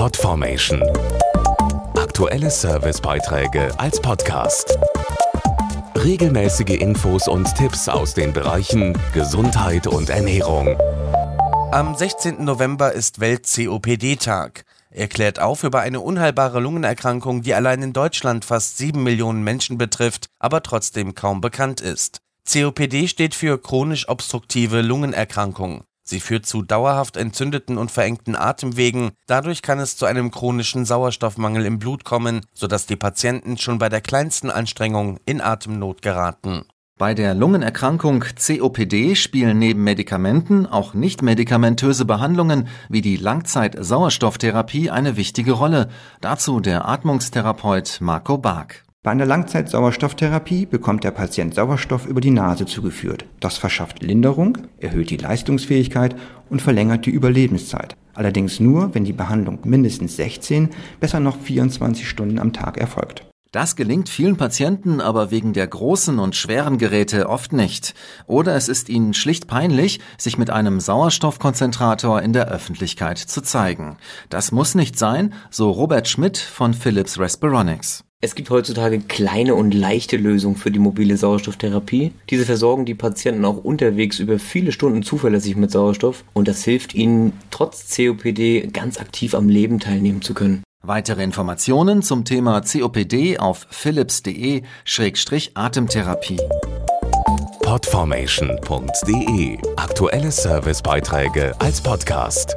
Podformation. Aktuelle Servicebeiträge als Podcast. Regelmäßige Infos und Tipps aus den Bereichen Gesundheit und Ernährung. Am 16. November ist Welt-COPD-Tag. Er klärt auf über eine unheilbare Lungenerkrankung, die allein in Deutschland fast sieben Millionen Menschen betrifft, aber trotzdem kaum bekannt ist. COPD steht für chronisch obstruktive Lungenerkrankung. Sie führt zu dauerhaft entzündeten und verengten Atemwegen. Dadurch kann es zu einem chronischen Sauerstoffmangel im Blut kommen, sodass die Patienten schon bei der kleinsten Anstrengung in Atemnot geraten. Bei der Lungenerkrankung COPD spielen neben Medikamenten auch nicht-medikamentöse Behandlungen wie die Langzeit-Sauerstofftherapie eine wichtige Rolle. Dazu der Atmungstherapeut Marco Bark. Bei einer Langzeit-Sauerstofftherapie bekommt der Patient Sauerstoff über die Nase zugeführt. Das verschafft Linderung, erhöht die Leistungsfähigkeit und verlängert die Überlebenszeit. Allerdings nur, wenn die Behandlung mindestens 16, besser noch 24 Stunden am Tag erfolgt. Das gelingt vielen Patienten aber wegen der großen und schweren Geräte oft nicht. Oder es ist ihnen schlicht peinlich, sich mit einem Sauerstoffkonzentrator in der Öffentlichkeit zu zeigen. Das muss nicht sein, so Robert Schmidt von Philips Respironics. Es gibt heutzutage kleine und leichte Lösungen für die mobile Sauerstofftherapie. Diese versorgen die Patienten auch unterwegs über viele Stunden zuverlässig mit Sauerstoff und das hilft ihnen, trotz COPD ganz aktiv am Leben teilnehmen zu können. Weitere Informationen zum Thema COPD auf philips.de-atemtherapie. Podformation.de Aktuelle Servicebeiträge als Podcast.